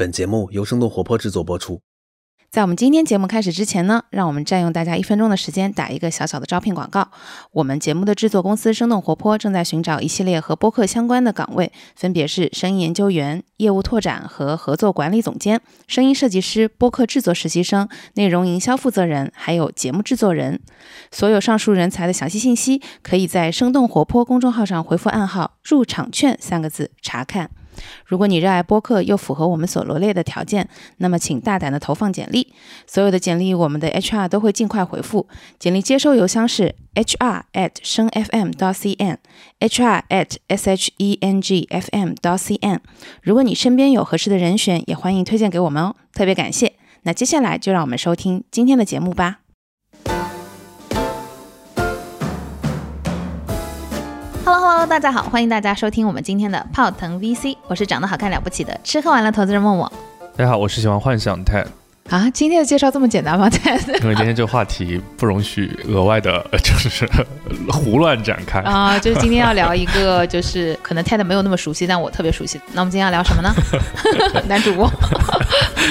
本节目由生动活泼制作播出。在我们今天节目开始之前呢，让我们占用大家一分钟的时间，打一个小小的招聘广告。我们节目的制作公司生动活泼正在寻找一系列和播客相关的岗位，分别是声音研究员、业务拓展和合作管理总监、声音设计师、播客制作实习生、内容营销负责人，还有节目制作人。所有上述人才的详细信息，可以在生动活泼公众号上回复暗号“入场券”三个字查看。如果你热爱播客，又符合我们所罗列的条件，那么请大胆的投放简历。所有的简历，我们的 HR 都会尽快回复。简历接收邮箱是 HR at 声 FM 到 CN，HR at SHENG FM 到 CN。如果你身边有合适的人选，也欢迎推荐给我们哦，特别感谢。那接下来就让我们收听今天的节目吧。Hello Hello，大家好，欢迎大家收听我们今天的泡腾 VC，我是长得好看了不起的吃喝玩乐投资人默默。大家好，我是喜欢幻想 Ted。啊，今天的介绍这么简单吗？Ted？因为今天这个话题不容许额外的，就是胡乱展开啊。就是今天要聊一个，就是可能 Ted 没有那么熟悉，但我特别熟悉。那我们今天要聊什么呢？男主播。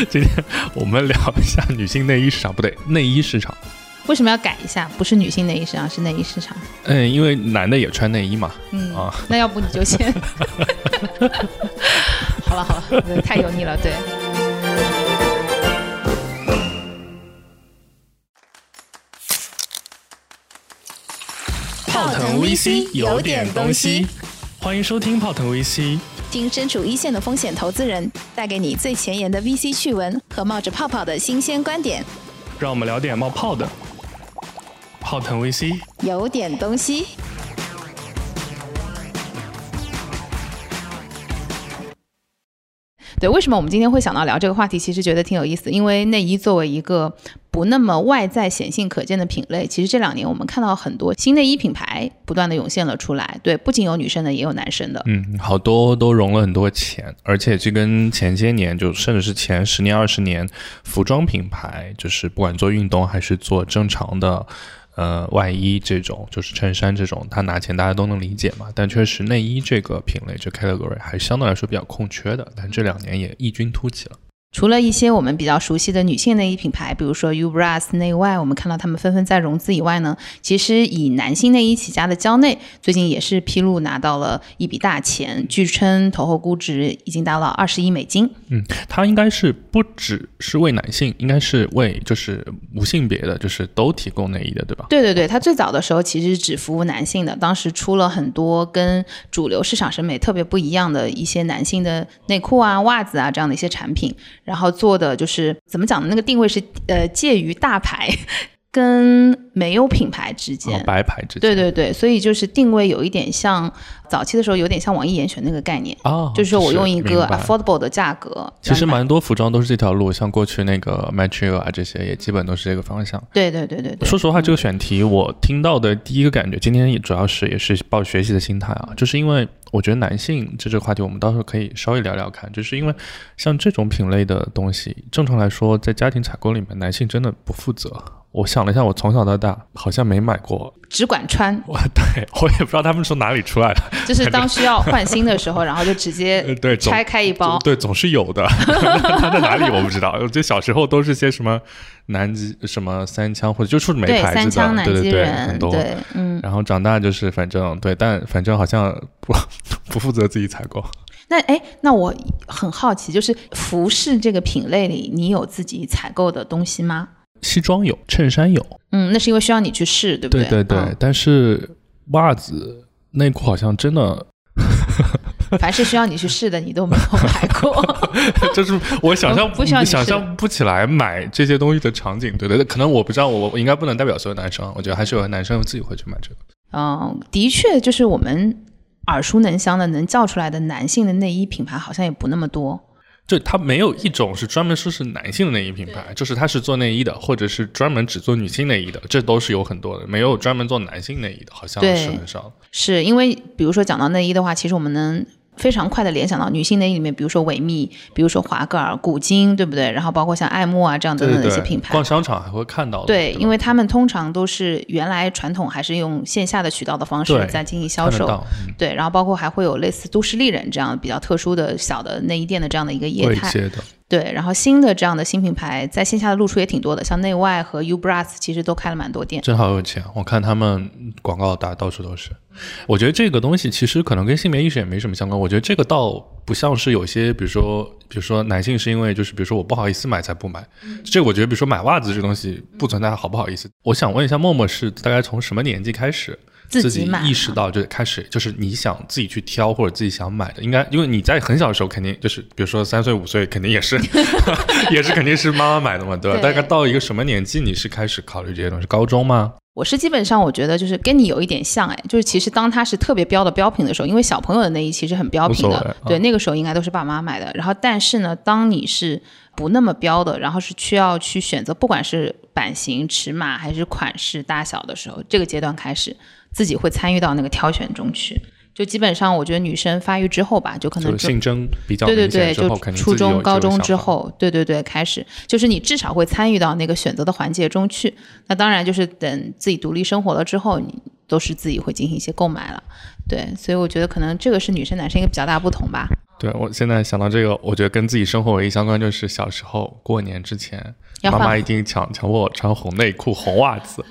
今天我们聊一下女性内衣市场，不对，内衣市场。为什么要改一下？不是女性内衣市场，是内衣市场。嗯，因为男的也穿内衣嘛。嗯啊，那要不你就先。好了好了，太油腻了，对。泡腾 VC 有点东西，欢迎收听泡腾 VC，听身处一线的风险投资人带给你最前沿的 VC 趣闻和冒着泡泡的新鲜观点。让我们聊点冒泡的。泡腾 VC 有点东西。对，为什么我们今天会想到聊这个话题？其实觉得挺有意思，因为内衣作为一个不那么外在显性可见的品类，其实这两年我们看到很多新内衣品牌不断的涌现了出来。对，不仅有女生的，也有男生的。嗯，好多都融了很多钱，而且这跟前些年，就甚至是前十年、二十年，服装品牌，就是不管做运动还是做正常的。呃，外衣这种就是衬衫这种，他拿钱大家都能理解嘛。但确实内衣这个品类，这 category 还是相对来说比较空缺的。但这两年也异军突起了。除了一些我们比较熟悉的女性内衣品牌，比如说 Ubras 内外，我们看到他们纷纷在融资以外呢，其实以男性内衣起家的蕉内，最近也是披露拿到了一笔大钱，据称投后估值已经达到二十亿美金。嗯，它应该是不只是为男性，应该是为就是无性别的，就是都提供内衣的，对吧？对对对，它最早的时候其实只服务男性的，当时出了很多跟主流市场审美特别不一样的一些男性的内裤啊、袜子啊这样的一些产品。然后做的就是怎么讲呢？那个定位是呃介于大牌跟没有品牌之间，白牌之间。对对对，所以就是定位有一点像早期的时候有点像网易严选那个概念啊，就是说我用一个 affordable 的价格。其实蛮多服装都是这条路，像过去那个 Material 啊这些也基本都是这个方向。对对对对对。说实话，这个选题我听到的第一个感觉，今天也主要是也是抱学习的心态啊，就是因为。我觉得男性这这个话题，我们到时候可以稍微聊聊看，就是因为像这种品类的东西，正常来说，在家庭采购里面，男性真的不负责。我想了一下，我从小到大好像没买过，只管穿。我对我也不知道他们从哪里出来的，就是 当需要换新的时候，然后就直接对拆开一包，对，总是有的。他在哪里我不知道，我觉得小时候都是些什么南极什么三枪，或者就是没牌子的，对对对，很多。嗯，然后长大就是反正对，但反正好像不 不负责自己采购。那哎，那我很好奇，就是服饰这个品类里，你有自己采购的东西吗？西装有，衬衫有，嗯，那是因为需要你去试，对不对？对对对，但是袜子、内裤好像真的，凡是需要你去试的，你都没有买过。就是我想象 不想象不起来买这些东西的场景，对对，可能我不知道，我我应该不能代表所有男生，我觉得还是有男生自己会去买这个。嗯，的确，就是我们耳熟能详的能叫出来的男性的内衣品牌，好像也不那么多。就它没有一种是专门说是男性的内衣品牌，就是它是做内衣的，或者是专门只做女性内衣的，这都是有很多的。没有专门做男性内衣的，好像是很少。是因为比如说讲到内衣的话，其实我们能。非常快的联想到女性内衣里面，比如说维密，比如说华歌尔、古今，对不对？然后包括像爱慕啊这样等等的一些品牌，逛商场还会看到。对，因为他们通常都是原来传统还是用线下的渠道的方式在进行销售。对，然后包括还会有类似都市丽人这样比较特殊的小的内衣店的这样的一个业态。对，然后新的这样的新品牌在线下的露出也挺多的，像内外和 Ubras 其实都开了蛮多店。真好有钱，我看他们广告打到处都是。我觉得这个东西其实可能跟性别意识也没什么相关。我觉得这个倒不像是有些，比如说，比如说男性是因为就是比如说我不好意思买才不买。这个我觉得，比如说买袜子这东西不存在好不好意思。我想问一下，默默是大概从什么年纪开始？自己意识到就开始，就是你想自己去挑或者自己想买的，应该因为你在很小的时候肯定就是，比如说三岁五岁肯定也是，也是肯定是妈妈买的嘛，对吧？大概到一个什么年纪你是开始考虑这些东西？高中吗？我是基本上我觉得就是跟你有一点像哎，就是其实当它是特别标的标品的时候，因为小朋友的内衣其实很标品的，对，那个时候应该都是爸妈买的。然后但是呢，当你是不那么标的，然后是需要去选择，不管是版型、尺码还是款式、大小的时候，这个阶段开始。自己会参与到那个挑选中去，就基本上我觉得女生发育之后吧，就可能竞争比较对对对，就初中、高中之后，对对对，开始就是你至少会参与到那个选择的环节中去。那当然就是等自己独立生活了之后，你都是自己会进行一些购买了。对，所以我觉得可能这个是女生男生一个比较大不同吧。对我现在想到这个，我觉得跟自己生活唯一相关就是小时候过年之前。妈妈一定强强迫我穿红内裤、红袜子，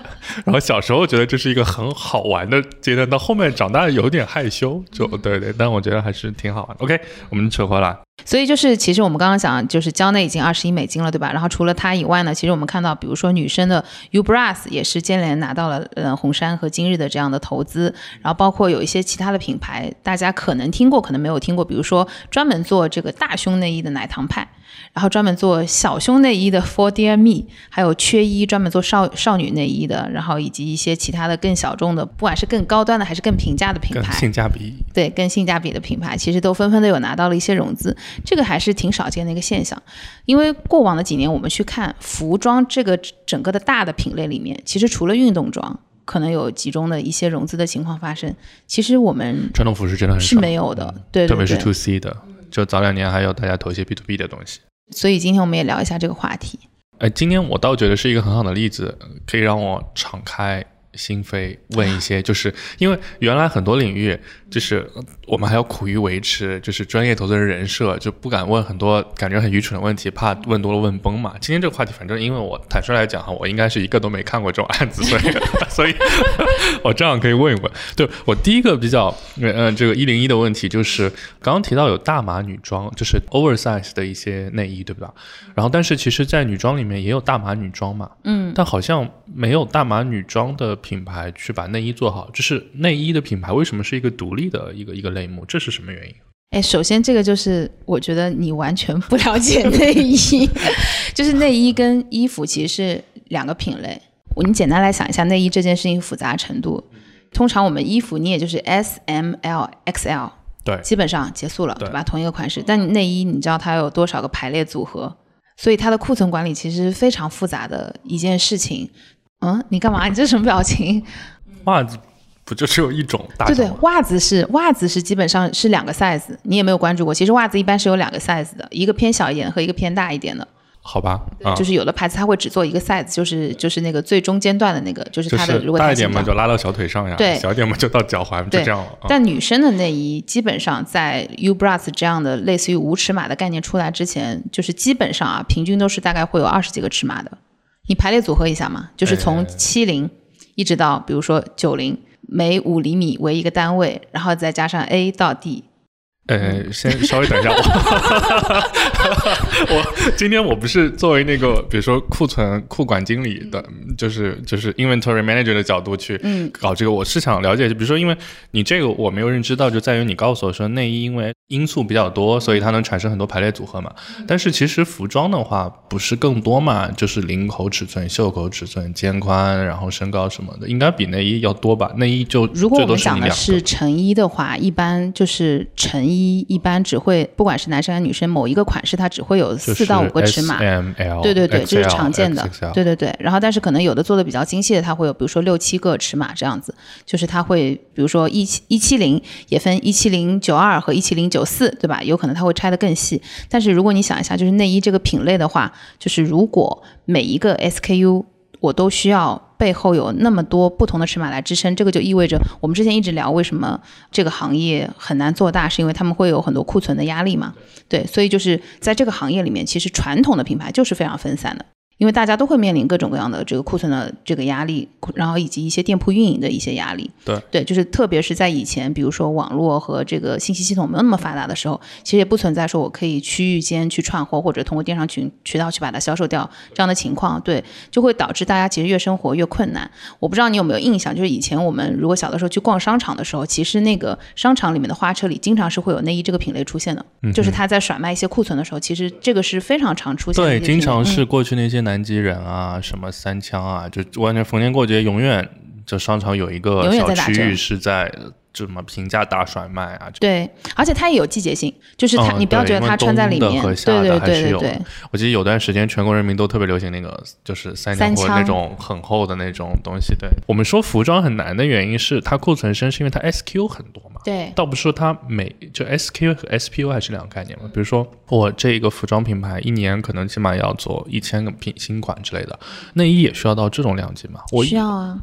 然后小时候觉得这是一个很好玩的阶段，到后面长大有点害羞，就对对，但我觉得还是挺好玩。OK，我们扯回来。所以就是，其实我们刚刚讲，就是蕉内已经二十亿美金了，对吧？然后除了它以外呢，其实我们看到，比如说女生的 Ubras 也是接连拿到了呃红杉和今日的这样的投资，然后包括有一些其他的品牌，大家可能听过，可能没有听过，比如说专门做这个大胸内衣的奶糖派。然后专门做小胸内衣的 For Dear Me，还有缺衣专门做少少女内衣的，然后以及一些其他的更小众的，不管是更高端的还是更平价的品牌，性价比。对更性价比的品牌，其实都纷纷的有拿到了一些融资，这个还是挺少见的一个现象。因为过往的几年我们去看服装这个整个的大的品类里面，其实除了运动装可能有集中的一些融资的情况发生，其实我们传统服饰真的很是没有的，对，特别是 To C 的，就早两年还有大家投一些 B to B 的东西。所以今天我们也聊一下这个话题。哎，今天我倒觉得是一个很好的例子，可以让我敞开。心扉问一些，就是因为原来很多领域，就是我们还要苦于维持，就是专业投资人人设，就不敢问很多感觉很愚蠢的问题，怕问多了问崩嘛。今天这个话题，反正因为我坦率来讲哈，我应该是一个都没看过这种案子，所以 所以 我这样可以问一问。对我第一个比较嗯这个一零一的问题，就是刚刚提到有大码女装，就是 oversize 的一些内衣，对吧？然后但是其实，在女装里面也有大码女装嘛，嗯，但好像没有大码女装的。品牌去把内衣做好，就是内衣的品牌为什么是一个独立的一个一个类目？这是什么原因？哎，首先这个就是我觉得你完全不了解内衣，就是内衣跟衣服其实是两个品类。你简单来想一下内衣这件事情复杂程度，通常我们衣服你也就是 S、M、L、XL，对，基本上结束了，对吧？同一个款式，但内衣你知道它有多少个排列组合，所以它的库存管理其实非常复杂的一件事情。嗯，你干嘛？你这什么表情？袜子不就只有一种大？对对，袜子是袜子是基本上是两个 size，你也没有关注过。其实袜子一般是有两个 size 的，一个偏小一点和一个偏大一点的。好吧，就是有的牌子它会只做一个 size，就是就是那个最中间段的那个，就是它的如果大一点嘛就拉到小腿上呀，对，小一点嘛就到脚踝，就这样了。但女生的内衣基本上在 Ubras 这样的类似于无尺码的概念出来之前，就是基本上啊，平均都是大概会有二十几个尺码的。你排列组合一下嘛，就是从七零一直到比如说九零，每五厘米为一个单位，然后再加上 A 到 D。呃，先稍微等一下，我我今天我不是作为那个比如说库存库管经理的，就是就是 inventory manager 的角度去搞这个，我是想了解，就比如说因为你这个我没有认知到，就在于你告诉我说内衣因为因素比较多，所以它能产生很多排列组合嘛。但是其实服装的话不是更多嘛，就是领口尺寸、袖口尺寸、肩宽，然后身高什么的，应该比内衣要多吧？内衣就如果我们讲的是成衣的话，一般就是成衣。一一般只会，不管是男生还是女生，某一个款式它只会有四到五个尺码。M L 对对对，这是常见的。对对对，然后但是可能有的做的比较精细的，它会有，比如说六七个尺码这样子，就是它会，比如说一七一七零也分一七零九二和一七零九九四，对吧？有可能它会拆的更细。但是如果你想一下，就是内衣这个品类的话，就是如果每一个 SKU 我都需要背后有那么多不同的尺码来支撑，这个就意味着我们之前一直聊为什么这个行业很难做大，是因为他们会有很多库存的压力嘛？对，所以就是在这个行业里面，其实传统的品牌就是非常分散的。因为大家都会面临各种各样的这个库存的这个压力，然后以及一些店铺运营的一些压力。对对，就是特别是在以前，比如说网络和这个信息系统没有那么发达的时候，其实也不存在说我可以区域间去串货，或者通过电商渠渠道去把它销售掉这样的情况。对，就会导致大家其实越生活越困难。我不知道你有没有印象，就是以前我们如果小的时候去逛商场的时候，其实那个商场里面的花车里经常是会有内衣这个品类出现的，就是他在甩卖一些库存的时候，其实这个是非常常出现的。对，经常是过去那些南极人啊。啊，什么三枪啊，就完全逢年过节，永远这商场有一个小区域是在这什么平价大甩卖啊。对，而且它也有季节性，就是它，你不要觉得它穿在里面，对对对对对。我记得有段时间全国人民都特别流行那个，就是三枪或那种很厚的那种东西。对我们说服装很难的原因是它库存深，是因为它 SQ 很多嘛。对，倒不是说它每就 SQ 和 SPU 还是两个概念嘛。比如说我这一个服装品牌一年可能起码要做一千个品新款之类的，内衣也需要到这种量级吗？我需要啊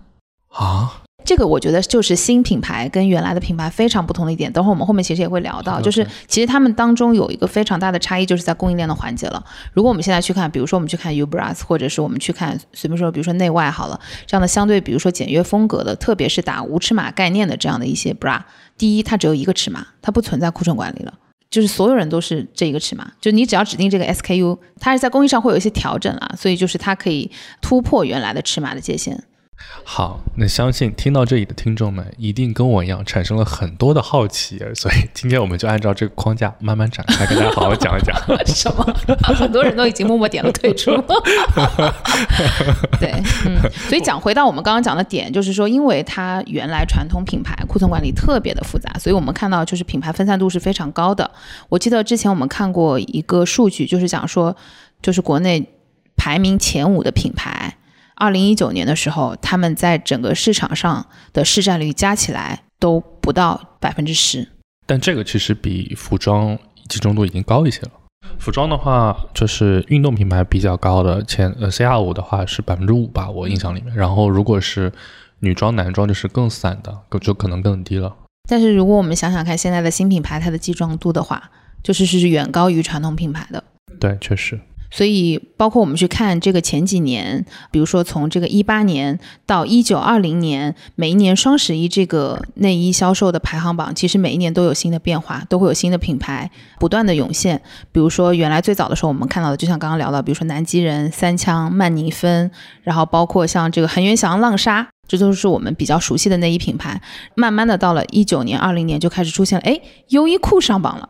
啊。这个我觉得就是新品牌跟原来的品牌非常不同的一点。等会儿我们后面其实也会聊到，就是其实他们当中有一个非常大的差异，就是在供应链的环节了。如果我们现在去看，比如说我们去看 Ubras，或者是我们去看随便说，比如说内外好了，这样的相对比如说简约风格的，特别是打无尺码概念的这样的一些 bra，第一它只有一个尺码，它不存在库存管理了，就是所有人都是这一个尺码，就你只要指定这个 SKU，它是在工艺上会有一些调整啊，所以就是它可以突破原来的尺码的界限。好，那相信听到这里的听众们一定跟我一样产生了很多的好奇，所以今天我们就按照这个框架慢慢展开，跟大家好好讲一讲。什么？很多人都已经默默点了退出。对，嗯，所以讲回到我们刚刚讲的点，就是说，因为它原来传统品牌库存管理特别的复杂，所以我们看到就是品牌分散度是非常高的。我记得之前我们看过一个数据，就是讲说，就是国内排名前五的品牌。二零一九年的时候，他们在整个市场上的市占率加起来都不到百分之十。但这个其实比服装集中度已经高一些了。服装的话，就是运动品牌比较高的前呃 C R 五的话是百分之五吧，我印象里面。然后如果是女装、男装，就是更散的，就可能更低了。但是如果我们想想看，现在的新品牌它的集中度的话，就是是远高于传统品牌的。对，确实。所以，包括我们去看这个前几年，比如说从这个一八年到一九二零年，每一年双十一这个内衣销售的排行榜，其实每一年都有新的变化，都会有新的品牌不断的涌现。比如说，原来最早的时候我们看到的，就像刚刚聊到，比如说南极人、三枪、曼尼芬，然后包括像这个恒源祥、浪莎，这都是我们比较熟悉的内衣品牌。慢慢的到了一九年、二零年，就开始出现了，哎，优衣库上榜了。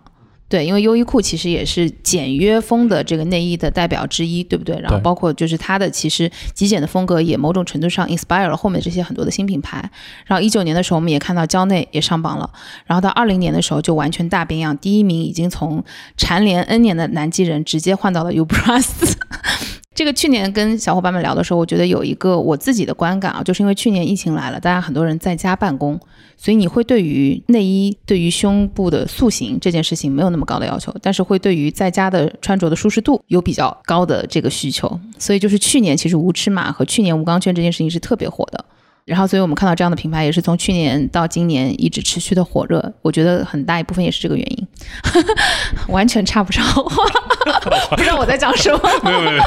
对，因为优衣库其实也是简约风的这个内衣的代表之一，对不对？然后包括就是它的其实极简的风格也某种程度上 inspire 了后面这些很多的新品牌。然后一九年的时候，我们也看到蕉内也上榜了。然后到二零年的时候就完全大变样，第一名已经从蝉联 N 年的南极人直接换到了 Ubras。这个去年跟小伙伴们聊的时候，我觉得有一个我自己的观感啊，就是因为去年疫情来了，大家很多人在家办公，所以你会对于内衣、对于胸部的塑形这件事情没有那么高的要求，但是会对于在家的穿着的舒适度有比较高的这个需求，所以就是去年其实无尺码和去年无钢圈这件事情是特别火的。然后，所以我们看到这样的品牌也是从去年到今年一直持续的火热，我觉得很大一部分也是这个原因，完全插不上话，不知道我在讲什么。没有没有，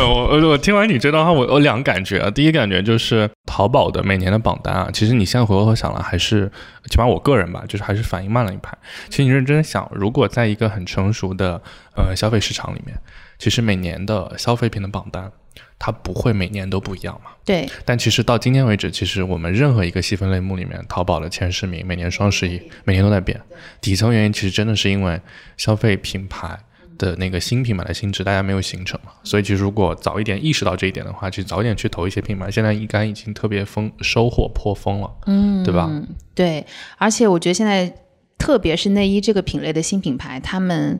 我我听完你这段话，我我两个感觉啊，第一感觉就是淘宝的每年的榜单啊，其实你现在回过头想了，还是起码我个人吧，就是还是反应慢了一拍。其实你认真想，如果在一个很成熟的呃消费市场里面，其实每年的消费品的榜单。它不会每年都不一样嘛？对。但其实到今天为止，其实我们任何一个细分类目里面，淘宝的前十名每年双十一每年都在变。底层原因其实真的是因为消费品牌的那个新品牌的心智大家没有形成嘛。所以其实如果早一点意识到这一点的话，其实早点去投一些品牌，现在应该已经特别丰收获颇丰了。嗯，对吧？对。而且我觉得现在特别是内衣这个品类的新品牌，他们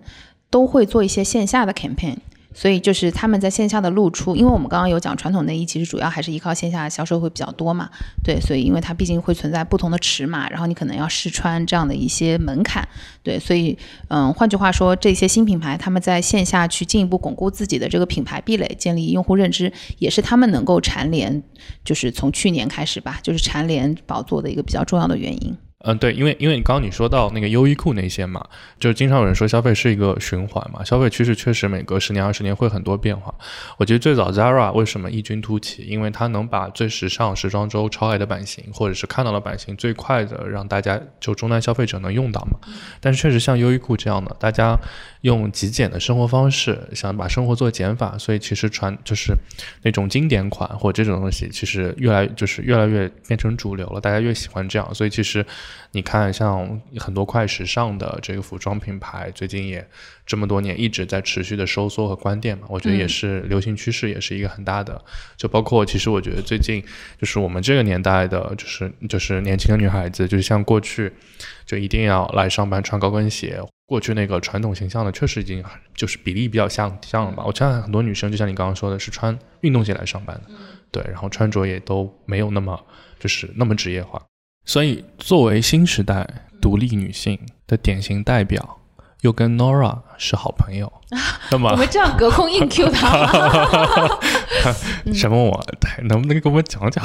都会做一些线下的 campaign。所以就是他们在线下的露出，因为我们刚刚有讲传统内衣其实主要还是依靠线下销售会比较多嘛，对，所以因为它毕竟会存在不同的尺码，然后你可能要试穿这样的一些门槛，对，所以嗯，换句话说，这些新品牌他们在线下去进一步巩固自己的这个品牌壁垒，建立用户认知，也是他们能够蝉联，就是从去年开始吧，就是蝉联宝座的一个比较重要的原因。嗯，对，因为因为你刚刚你说到那个优衣库那些嘛，就是经常有人说消费是一个循环嘛，消费趋势确实每隔十年二十年会很多变化。我觉得最早 Zara 为什么异军突起？因为它能把最时尚时装周超爱的版型，或者是看到的版型最快的让大家就终端消费者能用到嘛。但是确实像优衣库这样的，大家用极简的生活方式，想把生活做减法，所以其实传就是那种经典款或这种东西，其实越来就是越来越变成主流了，大家越喜欢这样，所以其实。你看，像很多快时尚的这个服装品牌，最近也这么多年一直在持续的收缩和关店嘛，我觉得也是流行趋势，也是一个很大的。就包括其实我觉得最近就是我们这个年代的，就是就是年轻的女孩子，就是像过去就一定要来上班穿高跟鞋，过去那个传统形象的，确实已经就是比例比较像像了吧。我相信很多女生就像你刚刚说的，是穿运动鞋来上班的，对，然后穿着也都没有那么就是那么职业化。所以，作为新时代独立女性的典型代表，又跟 Nora 是好朋友，那么我们这样隔空硬 Q 他，什么？我能不能给我们讲讲？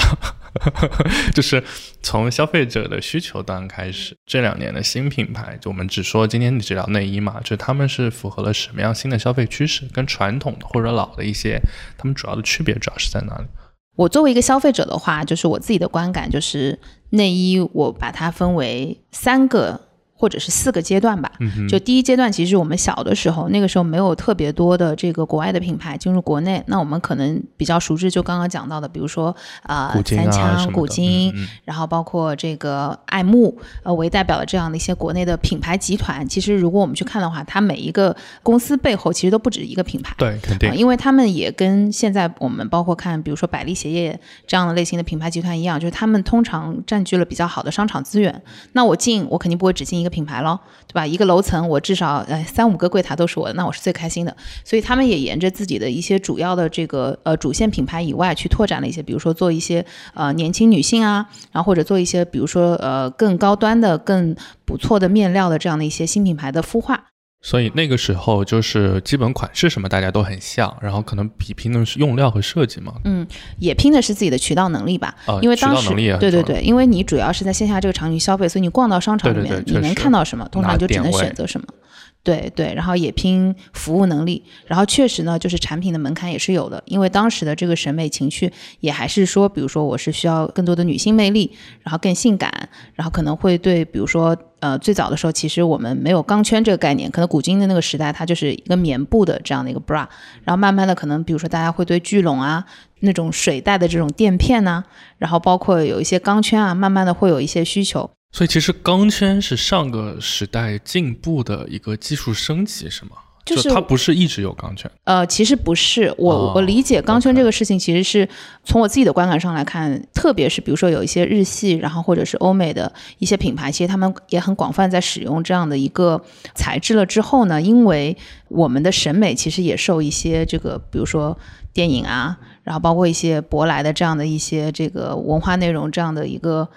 就是从消费者的需求端开始，这两年的新品牌，就我们只说今天你只聊内衣嘛，就他们是符合了什么样新的消费趋势？跟传统的或者老的一些，他们主要的区别主要是在哪里？我作为一个消费者的话，就是我自己的观感就是。内衣，我把它分为三个。或者是四个阶段吧，就第一阶段，其实我们小的时候，那个时候没有特别多的这个国外的品牌进入国内，那我们可能比较熟知，就刚刚讲到的，比如说啊三枪、古今，然后包括这个爱慕，呃为代表的这样的一些国内的品牌集团。其实如果我们去看的话，它每一个公司背后其实都不止一个品牌，对，肯定，因为他们也跟现在我们包括看，比如说百丽鞋业这样的类型的品牌集团一样，就是他们通常占据了比较好的商场资源。那我进，我肯定不会只进一个。品牌咯，对吧？一个楼层我至少呃三五个柜台都是我的，那我是最开心的。所以他们也沿着自己的一些主要的这个呃主线品牌以外去拓展了一些，比如说做一些呃年轻女性啊，然后或者做一些比如说呃更高端的、更不错的面料的这样的一些新品牌的孵化。所以那个时候就是基本款式什么大家都很像，然后可能比拼的是用料和设计嘛。嗯，也拼的是自己的渠道能力吧。啊，因为当时对对对，因为你主要是在线下这个场景消费，所以你逛到商场里面，你能看到什么，通常就只能选择什么。对对，然后也拼服务能力，然后确实呢，就是产品的门槛也是有的，因为当时的这个审美情趣也还是说，比如说我是需要更多的女性魅力，然后更性感，然后可能会对，比如说呃最早的时候，其实我们没有钢圈这个概念，可能古今的那个时代它就是一个棉布的这样的一个 bra，然后慢慢的可能比如说大家会对聚拢啊那种水袋的这种垫片呐，然后包括有一些钢圈啊，慢慢的会有一些需求。所以其实钢圈是上个时代进步的一个技术升级，是吗？就是它不是一直有钢圈。呃，其实不是，我我理解钢圈这个事情，其实是从我自己的观感上来看，特别是比如说有一些日系，然后或者是欧美的一些品牌，其实他们也很广泛在使用这样的一个材质了之后呢，因为我们的审美其实也受一些这个，比如说电影啊。然后包括一些舶来的这样的一些这个文化内容，这样的一个。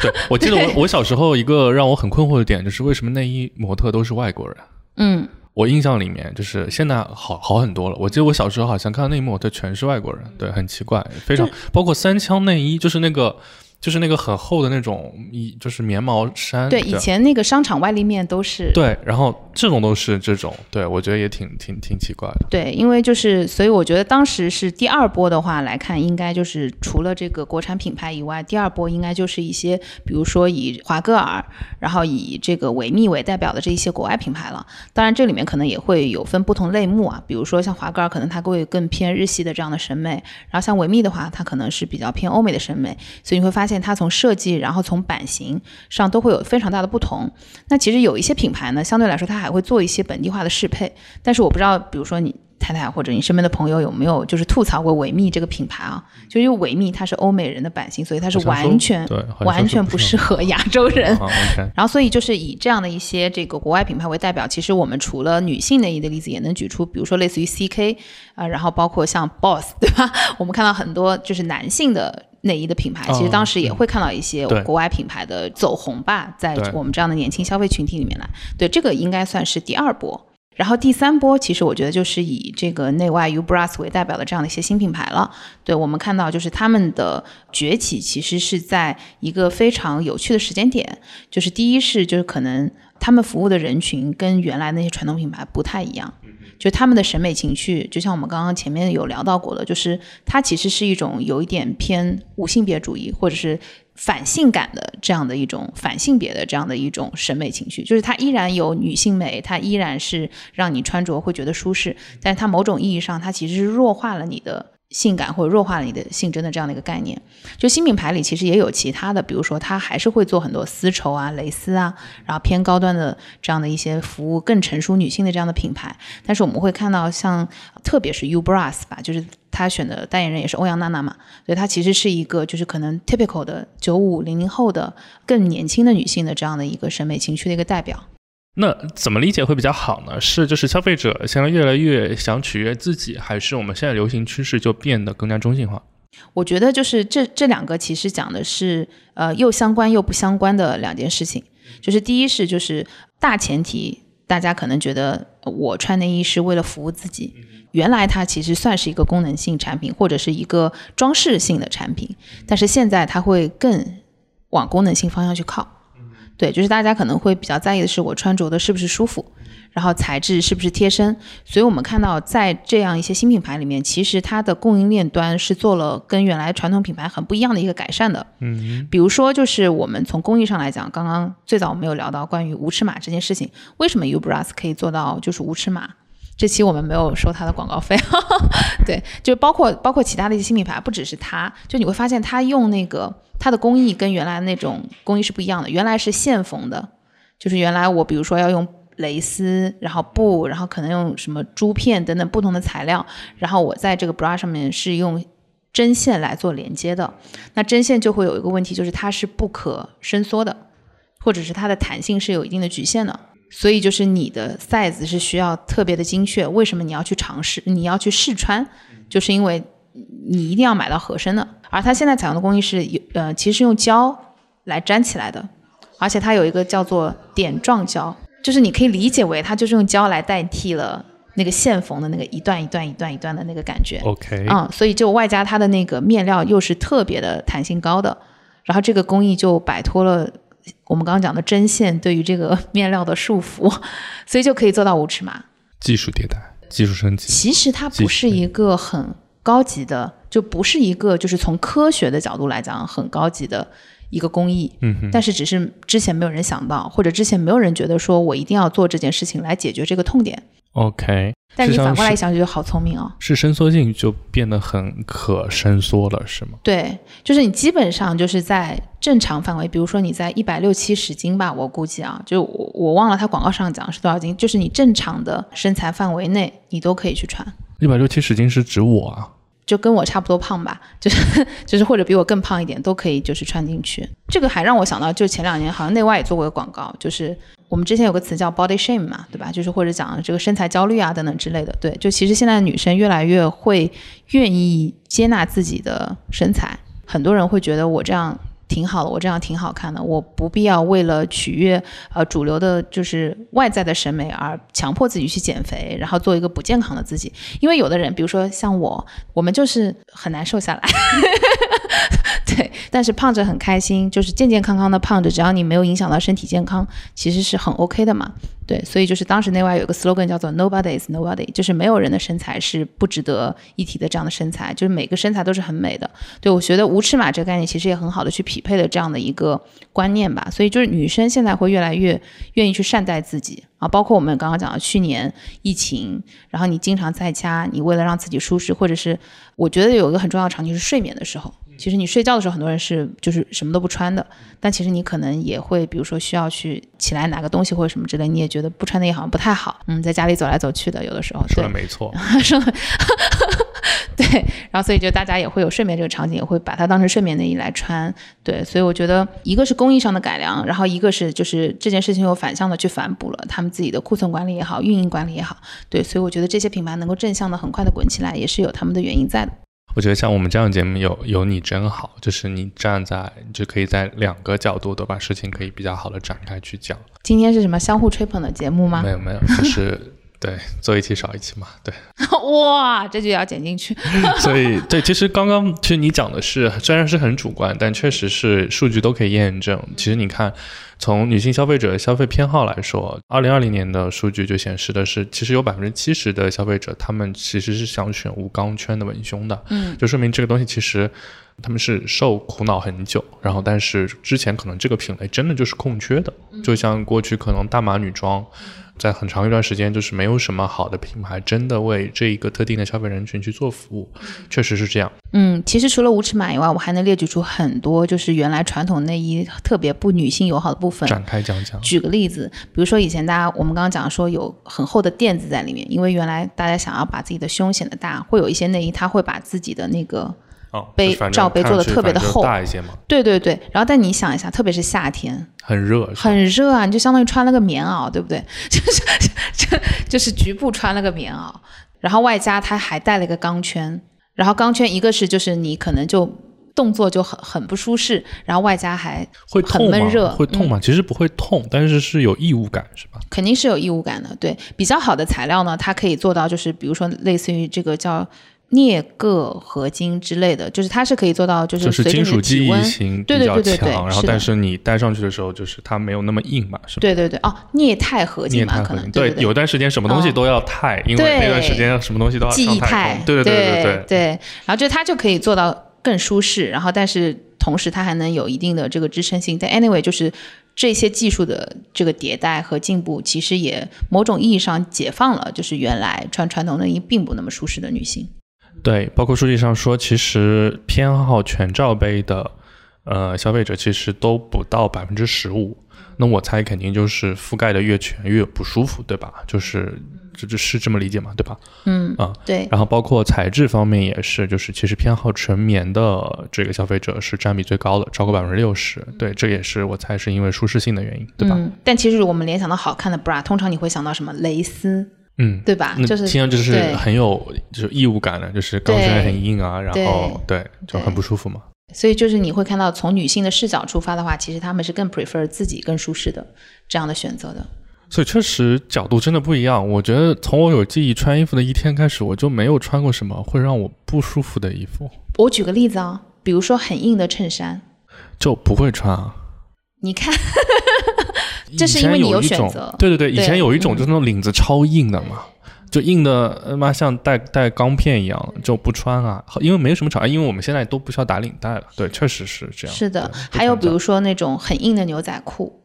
对，我记得我我小时候一个让我很困惑的点，就是为什么内衣模特都是外国人？嗯，我印象里面就是现在好好很多了。我记得我小时候好像看到内衣模特全是外国人，对，很奇怪，非常包括三枪内衣，就是那个。就是那个很厚的那种，一就是棉毛衫。对，以前那个商场外立面都是。对，然后这种都是这种，对我觉得也挺挺挺奇怪的。对，因为就是，所以我觉得当时是第二波的话来看，应该就是除了这个国产品牌以外，第二波应该就是一些，比如说以华歌尔，然后以这个维密为代表的这一些国外品牌了。当然，这里面可能也会有分不同类目啊，比如说像华歌尔，可能它会更偏日系的这样的审美，然后像维密的话，它可能是比较偏欧美的审美，所以你会发现。它从设计，然后从版型上都会有非常大的不同。那其实有一些品牌呢，相对来说它还会做一些本地化的适配。但是我不知道，比如说你太太或者你身边的朋友有没有就是吐槽过维密这个品牌啊？就因为维密它是欧美人的版型，所以它是完全完全不适合亚洲人。然后，所以就是以这样的一些这个国外品牌为代表，其实我们除了女性内衣的例子，也能举出，比如说类似于 CK 啊、然后包括像 Boss，对吧？我们看到很多就是男性的内衣的品牌，哦其实当时也会看到一些国外品牌的走红吧，在我们这样的年轻消费群体里面来。对，这个应该算是第二波。然后第三波，其实我觉得就是以这个内外 Ubras 为代表的这样的一些新品牌了。对我们看到，就是他们的崛起其实是在一个非常有趣的时间点。就是第一是，就是可能他们服务的人群跟原来那些传统品牌不太一样，就他们的审美情趣，就像我们刚刚前面有聊到过的，就是它其实是一种有一点偏无性别主义，或者是反性感的这样的一种反性别的这样的一种审美情绪，就是它依然有女性美，它依然是让你穿着会觉得舒适，但是它某种意义上，它其实是弱化了你的性感或者弱化了你的性征的这样的一个概念。就新品牌里其实也有其他的，比如说它还是会做很多丝绸啊、蕾丝啊，然后偏高端的这样的一些服务，更成熟女性的这样的品牌。但是我们会看到像，特别是 Ubras 吧，就是他选的代言人也是欧阳娜娜嘛，所以她其实是一个就是可能 typical 的九五零零后的更年轻的女性的这样的一个审美情趣的一个代表。那怎么理解会比较好呢？是就是消费者现在越来越想取悦自己，还是我们现在流行趋势就变得更加中性化？我觉得就是这这两个其实讲的是呃又相关又不相关的两件事情。就是第一是就是大前提，大家可能觉得呃我穿内衣是为了服务自己，原来它其实算是一个功能性产品或者是一个装饰性的产品，但是现在它会更往功能性方向去靠。对，就是大家可能会比较在意的是我穿着的是不是舒服，然后材质是不是贴身。所以我们看到在这样一些新品牌里面，其实它的供应链端是做了跟原来传统品牌很不一样的一个改善的。嗯，比如说，就是我们从工艺上来讲，刚刚最早我们有聊到关于无尺码这件事情，为什么 Ubras 可以做到就是无尺码？这期我们没有收他的广告费，对，就包括包括其他的一些新品牌，不只是它，就你会发现它用那个它的工艺跟原来那种工艺是不一样的，原来是线缝的，就是原来我比如说要用蕾丝，然后布，然后可能用什么珠片等等不同的材料，然后我在这个 bra 上面是用针线来做连接的，那针线就会有一个问题，就是它是不可伸缩的，或者是它的弹性是有一定的局限的。所以就是你的 size 是需要特别的精确。为什么你要去尝试？你要去试穿，就是因为你一定要买到合身的。而它现在采用的工艺是有呃，其实是用胶来粘起来的，而且它有一个叫做点状胶，就是你可以理解为它就是用胶来代替了那个线缝的那个一段一段一段一段的那个感觉。OK，嗯，所以就外加它的那个面料又是特别的弹性高的，然后这个工艺就摆脱了我们刚刚讲的针线对于这个 面料的束缚，所以就可以做到无尺码。技术迭代，技术升级。其实它不是一个很高级的，就不是一个就是从科学的角度来讲很高级的一个工艺，嗯哼，但是只是之前没有人想到，或者之前没有人觉得说我一定要做这件事情来解决这个痛点。OK，但你反过来一想，就好聪明哦。是伸缩性就变得很可伸缩了，是吗？对，就是你基本上就是在正常范围，比如说你在一百六七十斤吧，我估计啊，就我我忘了它广告上讲是多少斤，就是你正常的身材范围内，你都可以去穿，一百六七十斤是指我啊？就跟我差不多胖吧，就是就是或者比我更胖一点都可以，就是穿进去。这个还让我想到，就前两年好像内外也做过一个广告，就是我们之前有个词叫 body shame 嘛，对吧？就是或者讲这个身材焦虑啊等等之类的。对，就其实现在女生越来越会愿意接纳自己的身材，很多人会觉得我这样。挺好的，我这样挺好看的，我不必要为了取悦呃主流的，就是外在的审美而强迫自己去减肥，然后做一个不健康的自己。因为有的人，比如说像我，我们就是很难瘦下来，对，但是胖着很开心，就是健健康康的胖着，只要你没有影响到身体健康，其实是很 OK 的嘛。对，所以就是当时内外有个 slogan 叫做 Nobody is nobody，就是没有人的身材是不值得一提的这样的身材，就是每个身材都是很美的。对我觉得无尺码这个概念其实也很好的去匹配的这样的一个观念吧。所以就是女生现在会越来越愿意去善待自己啊，包括我们刚刚讲的去年疫情，然后你经常在家，你为了让自己舒适，或者是我觉得有一个很重要的场景是睡眠的时候。其实你睡觉的时候，很多人是就是什么都不穿的，但其实你可能也会，比如说需要去起来拿个东西或者什么之类，你也觉得不穿内衣好像不太好。嗯，在家里走来走去的，有的时候说的没错，说的 对，然后所以就大家也会有睡眠这个场景，也会把它当成睡眠内衣来穿。对，所以我觉得一个是工艺上的改良，然后一个是就是这件事情又反向的去反哺了他们自己的库存管理也好，运营管理也好。对，所以我觉得这些品牌能够正向的很快的滚起来，也是有他们的原因在的。我觉得像我们这样的节目有有你真好，就是你站在就可以在两个角度都把事情可以比较好的展开去讲。今天是什么相互吹捧的节目吗没？有没有，就是对做一期少一期嘛，对。哇，这就要剪进去。所以对，其实刚刚其实你讲的是虽然是很主观，但确实是数据都可以验证。其实你看，从女性消费者消费偏好来说，二零二零年的数据就显示的是，其实有百分之七十的消费者他们其实是想选无钢圈的文胸的，嗯，就说明这个东西其实。他们是受苦恼很久，然后但是之前可能这个品类真的就是空缺的，就像过去可能大码女装，在很长一段时间就是没有什么好的品牌真的为这一个特定的消费人群去做服务，确实是这样。嗯，其实除了无尺码以外，我还能列举出很多就是原来传统内衣特别不女性友好的部分。展开讲讲，举个例子，比如说以前大家我们刚刚讲说有很厚的垫子在里面，因为原来大家想要把自己的胸显得大，会有一些内衣它会把自己的那个哦，杯罩杯做得看上去反正特别的厚大一些嘛，对对对，然后但你想一下，特别是夏天，很热，很热啊，你就相当于穿了个棉袄，对不对？就是就就是局部穿了个棉袄，然后外加它还带了一个钢圈，然后钢圈一个是就是你可能就动作就很很不舒适，然后外加还会很？闷热嗯会痛吗？其实不会痛，但是是有异物感，是吧？肯定是有异物感的。对，比较好的材料呢，它可以做到就是比如说类似于这个叫。镍铬合金之类的，就是它是可以做到，就是金属记忆的体温，性对比较强，对对然后但是你戴上去的时候，就是它没有那么硬嘛，是吧？对对对，哦，镍钛合金嘛，可能对对有段时间什么东西哦都要钛，因为那段时间什么东西都要记忆上太态空，对对对对对，然后就它就可以做到更舒适，然后但是同时它还能有一定的这个支撑性。但 anyway，就是这些技术的这个迭代和进步，其实也某种意义上解放了，就是原来穿传统内衣并不那么舒适的女性。对，包括数据上说，其实偏好全罩杯的呃消费者其实都不到百分之十五。那我猜肯定就是覆盖的越全越不舒服，对吧？就是这这是这么理解嘛，对吧？嗯啊，对，然后包括材质方面也是，就是其实偏好纯棉的这个消费者是占比最高的，超过百分之六十。对，这也是我猜是因为舒适性的原因，对吧？嗯，但其实我们联想到好看的 bra，通常你会想到什么蕾丝，嗯，对吧？那就是听上去就是很有就是异物感的，就是钢圈很硬啊，然后对就很不舒服嘛。所以就是你会看到，从女性的视角出发的话，其实她们是更 prefer 自己更舒适的这样的选择的。所以确实角度真的不一样。我觉得从我有记忆穿衣服的一天开始，我就没有穿过什么会让我不舒服的衣服，我举个例子啊，比如说很硬的衬衫，就不会穿啊。你看，这是因为你有选择对对对，以前有一种嗯就是那种领子超硬的嘛，就硬的他妈像带带钢片一样，就不穿啊。因为没有什么场合，因为我们现在都不需要打领带了。对，确实是这样。是的，还有比如说那种很硬的牛仔裤，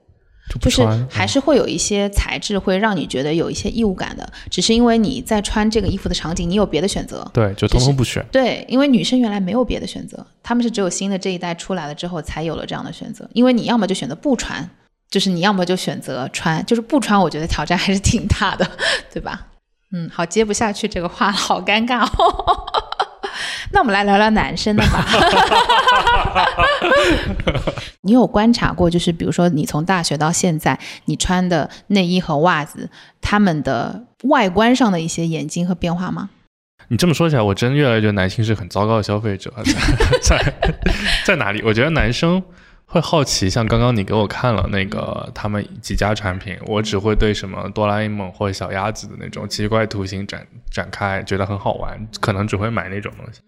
就是还嗯是会有一些材质会让你觉得有一些异物感的，只是因为你在穿这个衣服的场景，你有别的选择。对，就通通不选。对，因为女生原来没有别的选择，她们是只有新的这一代出来了之后才有了这样的选择。因为你要么就选择不穿，就是你要么就选择穿，就是不穿，我觉得挑战还是挺大的，对吧？嗯，好，接不下去这个话了，好尴尬哦。那我们来聊聊男生的吧。你有观察过，就是比如说你从大学到现在，你穿的内衣和袜子，它们的外观上的一些眼睛和变化吗？你这么说起来，我真越来越觉得男性是很糟糕的消费者。在在哪里？我觉得男生会好奇，像刚刚你给我看了那个他们几家产品，我只会对什么哆啦 A 梦或者小鸭子的那种奇怪图形展展开，觉得很好玩，可能只会买那种东西。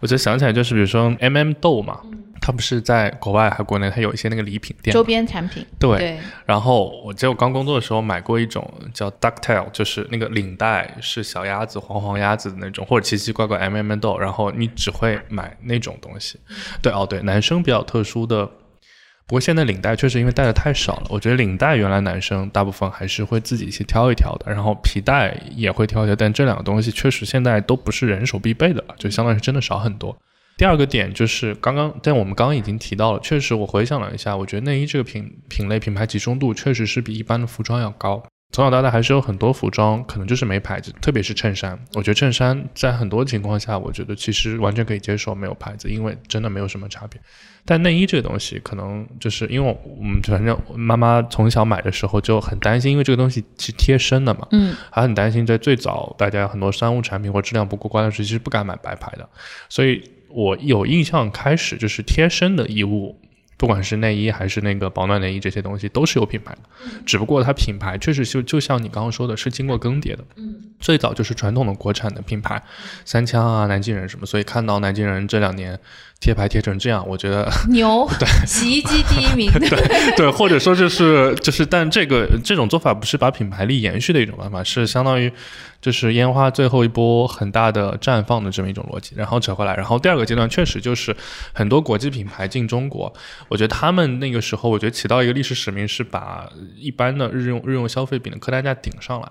我就想起来，就是比如说 M、m 豆嘛，它不是在国外还国内，它有一些那个礼品店周边产品，对，对，然后我记得我刚工作的时候买过一种叫 ducktail，就是那个领带是小鸭子、黄黄鸭子的那种，或者奇奇怪怪 M、m 豆，然后你只会买那种东西。对哦，对，男生比较特殊的，不过现在领带确实因为戴的太少了，我觉得领带原来男生大部分还是会自己去挑一挑的，然后皮带也会挑一挑，但这两个东西确实现在都不是人手必备的了，就相当于真的少很多。第二个点就是刚刚，但我们刚刚已经提到了，确实我回想了一下，我觉得内衣这个品品类品牌集中度确实是比一般的服装要高。从小到大还是有很多服装可能就是没牌子，特别是衬衫。我觉得衬衫在很多情况下，我觉得其实完全可以接受没有牌子，因为真的没有什么差别。但内衣这个东西，可能就是因为我们反正妈妈从小买的时候就很担心，因为这个东西是贴身的嘛，嗯，还很担心在最早大家很多商务产品或质量不过关的时候，其实不敢买白牌的。所以我有印象开始就是贴身的衣物。不管是内衣还是那个保暖内衣，这些东西都是有品牌的，只不过它品牌确实就就像你刚刚说的，是经过更迭的。嗯，最早就是传统的国产的品牌，三枪啊、南京人什么，所以看到南京人这两年。贴牌贴成这样，我觉得 牛。对，洗衣机第一名。对对，或者说就是就是，但这个这种做法不是把品牌力延续的一种办法，是相当于就是烟花最后一波很大的绽放的这么一种逻辑。然后扯回来，然后第二个阶段确实就是很多国际品牌进中国，我觉得他们那个时候我觉得起到一个历史使命，是把一般的日用日用消费品的客单价顶上来。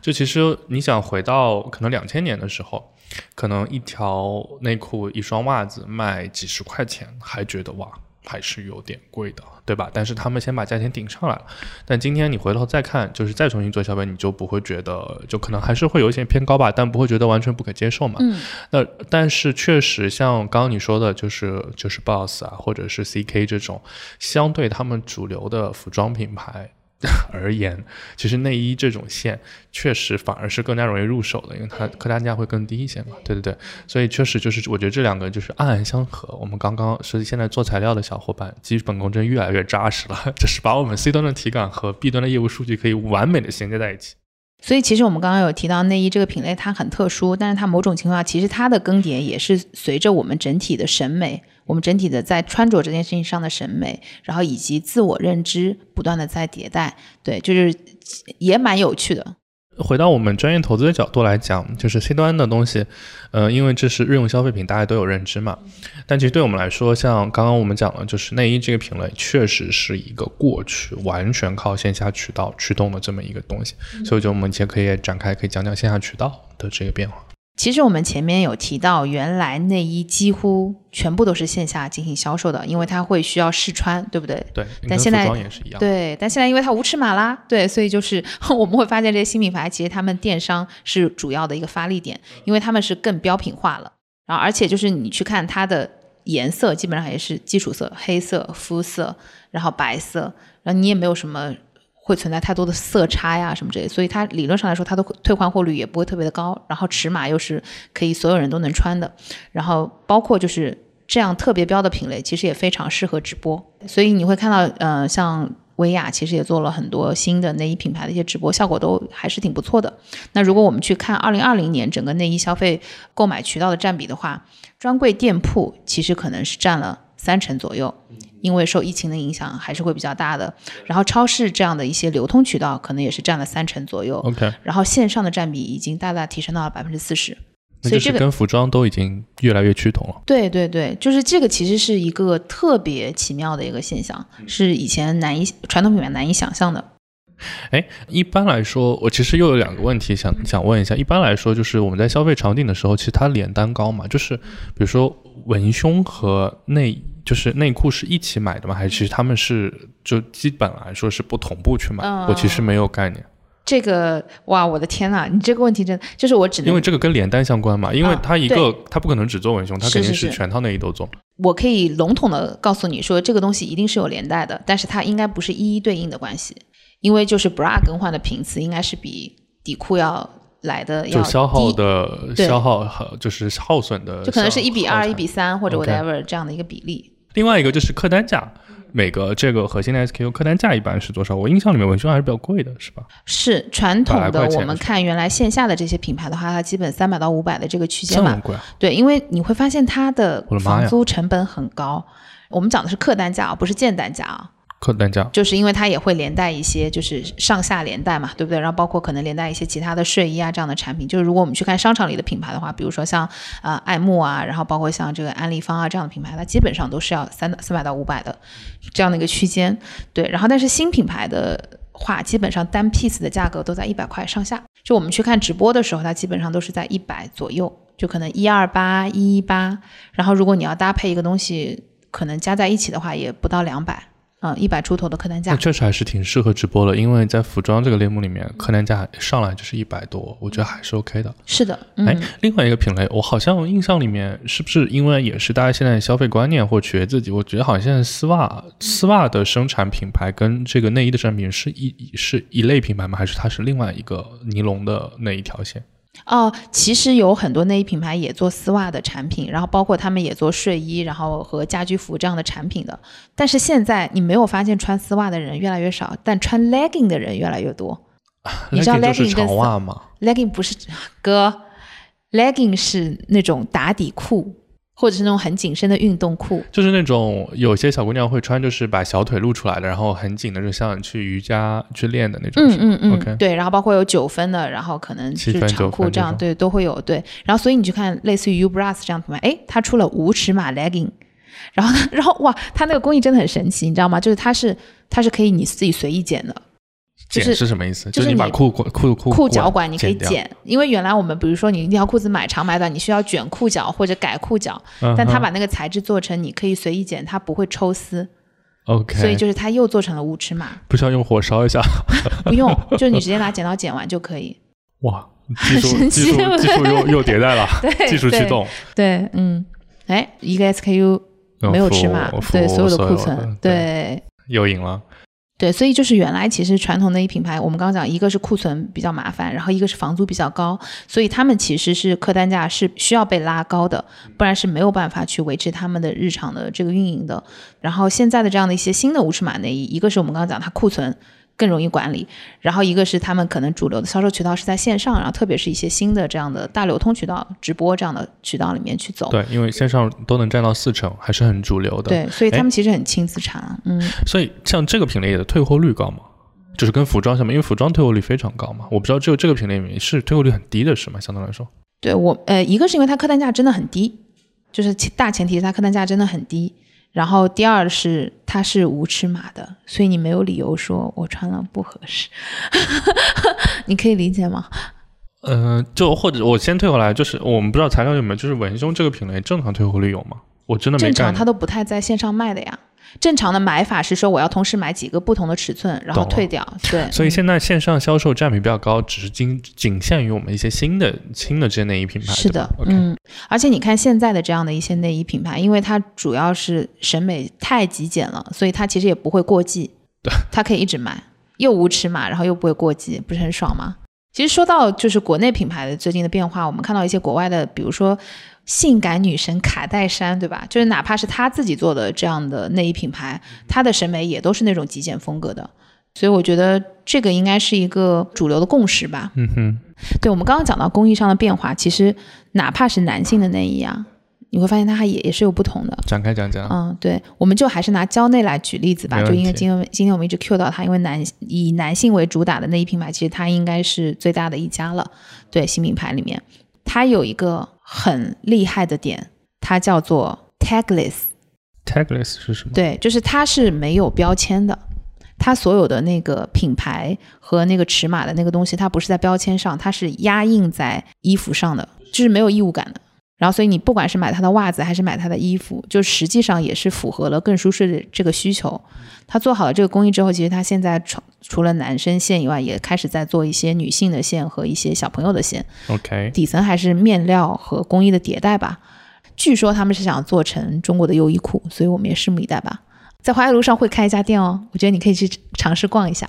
就其实你想回到可能两千年的时候。可能一条内裤、一双袜子卖几十块钱，还觉得哇，还是有点贵的，对吧？但是他们先把价钱顶上来了。但今天你回头再看，就是再重新做消费，你就不会觉得，就可能还是会有一些偏高吧，但不会觉得完全不可接受嘛。嗯。那但是确实，像刚刚你说的，就是就是 BOSS 啊，或者是 CK 这种，相对他们主流的服装品牌。而言，其实内衣这种线确实反而是更加容易入手的，因为它客单价会更低一些嘛。对对对，所以确实就是我觉得这两个就是暗暗相合。我们刚刚是现在做材料的小伙伴，基本功真越来越扎实了，就是把我们 C 端的体感和 B 端的业务数据可以完美的衔接在一起。所以其实我们刚刚有提到内衣这个品类，它很特殊，但是它某种情况下，其实它的更迭也是随着我们整体的审美。我们整体的在穿着这件事情上的审美，然后以及自我认知不断的在迭代，对，就是也蛮有趣的。回到我们专业投资的角度来讲，就是 C 端的东西，呃，因为这是日用消费品，大家都有认知嘛。但其实对我们来说，像刚刚我们讲了，就是内衣这个品类，确实是一个过去完全靠线下渠道驱动的这么一个东西。所以，就我们其实可以展开，可以讲讲线下渠道的这个变化。其实我们前面有提到，原来内衣几乎全部都是线下进行销售的，因为它会需要试穿，对不对？对。但现在也是一样。对，但现在因为它无尺码啦，对，所以就是我们会发现这些新品牌，其实他们电商是主要的一个发力点，因为他们是更标品化了。然后，而且就是你去看它的颜色，基本上也是基础色，黑色、肤色，然后白色，然后你也没有什么。会存在太多的色差呀什么之类，所以它理论上来说，它的退换货率也不会特别的高。然后尺码又是可以所有人都能穿的，然后包括就是这样特别标的品类，其实也非常适合直播。所以你会看到，呃，像薇娅其实也做了很多新的内衣品牌的一些直播，效果都还是挺不错的。那如果我们去看二零二零年整个内衣消费购买渠道的占比的话，专柜店铺其实可能是占了三成左右。因为受疫情的影响还是会比较大的，然后超市这样的一些流通渠道可能也是占了三成左右。OK，然后线上的占比已经大大提升到了百分之四十，所以这个跟服装都已经越来越趋同了。对对对，就是这个其实是一个特别奇妙的一个现象，是以前难以传统品牌难以想象的。哎，一般来说，我其实又有两个问题想想问一下。一般来说，就是我们在消费场景的时候，其实它连单高嘛，就是比如说文胸和内。就是内裤是一起买的吗？还是其实他们是就基本来说是不同步去买？我其实没有概念。这个哇，我的天呐，你这个问题真就是我只能因为这个跟连单相关嘛，因为它一个它不可能只做文胸，它肯定是全套内衣都做。我可以笼统的告诉你说，这个东西一定是有连带的，但是它应该不是一一对应的关系，因为就是 bra 更换的频次应该是比底裤要来的要就消耗的消耗和就是耗损的，就可能是一比二、一比三或者 whatever 这样的一个比例。另外一个就是客单价，每个这个核心的 SKU 客单价一般是多少？我印象里面文胸还是比较贵的，是吧？是传统的，我们看原来线下的这些品牌的话，它基本三百到五百的这个区间嘛。贵啊！对，因为你会发现它的房租成本很高。我们讲的是客单价啊，不是件单价啊。客单价，就是因为它也会连带一些，就是上下连带嘛，对不对？然后包括可能连带一些其他的睡衣啊这样的产品。就是如果我们去看商场里的品牌的话，比如说像啊爱慕啊，然后包括像这个安利方啊这样的品牌，它基本上都是要三三百到五百的这样的一个区间。对，然后但是新品牌的话，基本上单 piece 的价格都在一百块上下。就我们去看直播的时候，它基本上都是在一百左右。就可能一二八、一一八，然后如果你要搭配一个东西，可能加在一起的话也不到两百，嗯，一百出头的客单价那。确实还是挺适合直播的，因为在服装这个类目里面，客单价上来就是一百多，我觉得还是 OK 的。是的，嗯，哎，另外一个品类，我好像印象里面是不是因为也是大家现在消费观念或取悦自己，我觉得好像现在丝袜丝袜的生产品牌跟这个内衣的生产品是一是一类品牌吗？还是它是另外一个尼龙的那一条线？哦，其实有很多内衣品牌也做丝袜的产品，然后包括他们也做睡衣，然后和家居服这样的产品的。但是现在你没有发现穿丝袜的人越来越少，但穿 legging 的人越来越多。你知道 legging 跟长袜吗？legging 不是哥，legging 是那种打底裤，或者是那种很紧身的运动裤。就是那种有些小姑娘会穿，就是把小腿露出来的，然后很紧的，就像去瑜伽去练的那种。嗯嗯嗯 OK 对，然后包括有九分的，然后可能就是长裤这样，对，都会有对。然后所以你去看类似于 Ubras 这样的品牌，哎，它出了无尺码 legging，然后呢，然后哇，它那个工艺真的很神奇，你知道吗？就是它是它是可以你自己随意剪的，就剪是是什么意思？就是你把裤裤裤裤裤脚管你可以，剪，因为原来我们比如说你一条裤子买长买短，你需要卷裤脚或者改裤脚，嗯但它把那个材质做成你可以随意剪，它不会抽丝，OK，所以就是它又做成了无尺码，不需要用火烧一下。不用，就是你直接拿剪刀剪完就可以。哇，技术技术技术又又迭代了，对，技术驱动，对，嗯，哎，一个 SKU 嗯没有尺码，对所有的库存，对又赢了。对，所以就是原来其实传统内衣品牌，我们刚刚讲，一个是库存比较麻烦，然后一个是房租比较高，所以他们其实是客单价是需要被拉高的，不然是没有办法去维持他们的日常的这个运营的。然后现在的这样的一些新的无尺码内衣，一个是我们刚刚讲它库存。更容易管理，然后一个是他们可能主流的销售渠道是在线上，然后特别是一些新的这样的大流通渠道、直播这样的渠道里面去走。对，因为线上都能占到四成，还是很主流的。，对，所以哎他们其实很轻资产啊，嗯，所以像这个品类的退货率高吗？就是跟服装相比，因为服装退货率非常高嘛。我不知道只有这个品类里面是退货率很低的，是吗？相对来说，对我，呃，一个是因为它客单价真的很低，就是大前提是它客单价真的很低，然后第二是它是无尺码的，所以你没有理由说我穿了不合适，你可以理解吗？嗯、就或者我先退回来，就是我们不知道材料有没有，就是文胸这个品类正常退货率有吗？我真的正常它都不太在线上卖的呀。正常的买法是说我要同时买几个不同的尺寸，然后退掉。对，所以嗯现在线上销售占比比较高，只是仅仅限于我们一些新的新的这些内衣品牌。是的嗯，而且你看现在的这样的一些内衣品牌，因为它主要是审美太极简了，所以它其实也不会过季，对，它可以一直买，又无尺码，然后又不会过季，不是很爽吗？其实说到就是国内品牌的最近的变化，我们看到一些国外的，比如说性感女神卡戴珊，对吧？就是哪怕是她自己做的这样的内衣品牌，她的审美也都是那种极简风格的，所以我觉得这个应该是一个主流的共识吧。嗯哼，对，我们刚刚讲到工艺上的变化，其实哪怕是男性的内衣啊，你会发现它也也是有不同的。展开讲讲。嗯，对，我们就还是拿蕉内来举例子吧，就因为今天今天我们一直 Q 到它，因为男以男性为主打的内衣品牌，其实它应该是最大的一家了。对，新品牌里面，它有一个很厉害的点，它叫做 tagless。Tagless 是什么？对，就是它是没有标签的，它所有的那个品牌和那个尺码的那个东西，它不是在标签上，它是压印在衣服上的，就是没有异物感的。然后，所以你不管是买他的袜子还是买他的衣服，就实际上也是符合了更舒适的这个需求。他做好了这个工艺之后，其实他现在除除了男生线以外，也开始在做一些女性的线和一些小朋友的线。OK，底层还是面料和工艺的迭代吧。据说他们是想做成中国的优衣库，所以我们也拭目以待吧。在淮海路上会开一家店哦，我觉得你可以去尝试逛一下，